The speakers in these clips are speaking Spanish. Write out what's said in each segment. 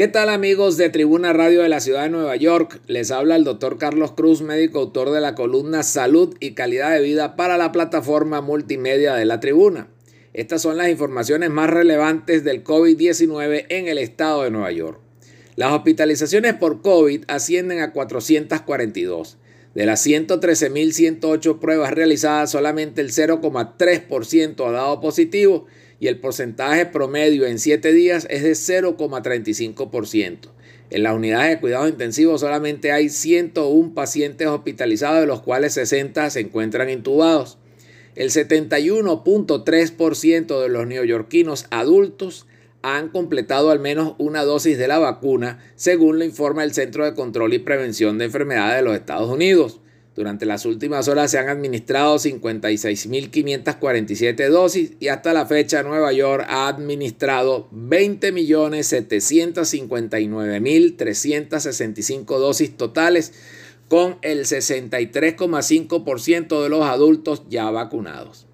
¿Qué tal amigos de Tribuna Radio de la Ciudad de Nueva York? Les habla el doctor Carlos Cruz, médico autor de la columna Salud y Calidad de Vida para la plataforma multimedia de la Tribuna. Estas son las informaciones más relevantes del COVID-19 en el estado de Nueva York. Las hospitalizaciones por COVID ascienden a 442. De las 113.108 pruebas realizadas, solamente el 0,3% ha dado positivo y el porcentaje promedio en 7 días es de 0,35%. En las unidades de cuidados intensivos solamente hay 101 pacientes hospitalizados, de los cuales 60 se encuentran intubados. El 71.3% de los neoyorquinos adultos han completado al menos una dosis de la vacuna, según lo informa el Centro de Control y Prevención de Enfermedades de los Estados Unidos. Durante las últimas horas se han administrado 56.547 dosis y hasta la fecha Nueva York ha administrado 20.759.365 dosis totales con el 63,5% de los adultos ya vacunados.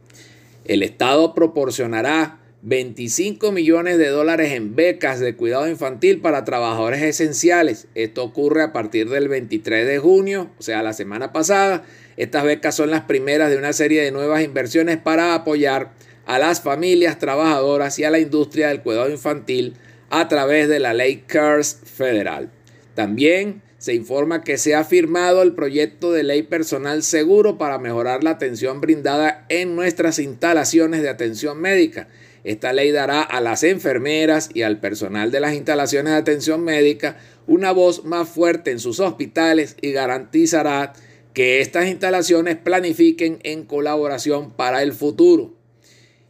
El Estado proporcionará 25 millones de dólares en becas de cuidado infantil para trabajadores esenciales. Esto ocurre a partir del 23 de junio, o sea, la semana pasada. Estas becas son las primeras de una serie de nuevas inversiones para apoyar a las familias trabajadoras y a la industria del cuidado infantil a través de la ley CARES federal. También se informa que se ha firmado el proyecto de ley personal seguro para mejorar la atención brindada en nuestras instalaciones de atención médica. Esta ley dará a las enfermeras y al personal de las instalaciones de atención médica una voz más fuerte en sus hospitales y garantizará que estas instalaciones planifiquen en colaboración para el futuro.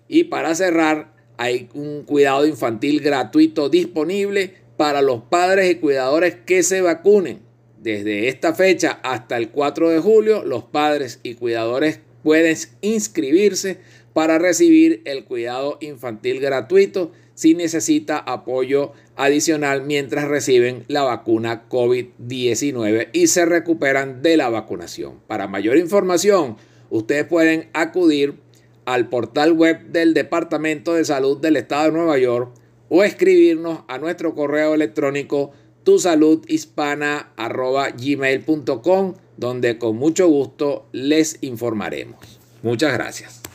Y para cerrar, hay un cuidado infantil gratuito disponible para los padres y cuidadores que se vacunen. Desde esta fecha hasta el 4 de julio, los padres y cuidadores pueden inscribirse para recibir el cuidado infantil gratuito si necesita apoyo adicional mientras reciben la vacuna COVID-19 y se recuperan de la vacunación. Para mayor información, ustedes pueden acudir al portal web del Departamento de Salud del Estado de Nueva York o escribirnos a nuestro correo electrónico tusaludhispana.gmail.com donde con mucho gusto les informaremos. Muchas gracias.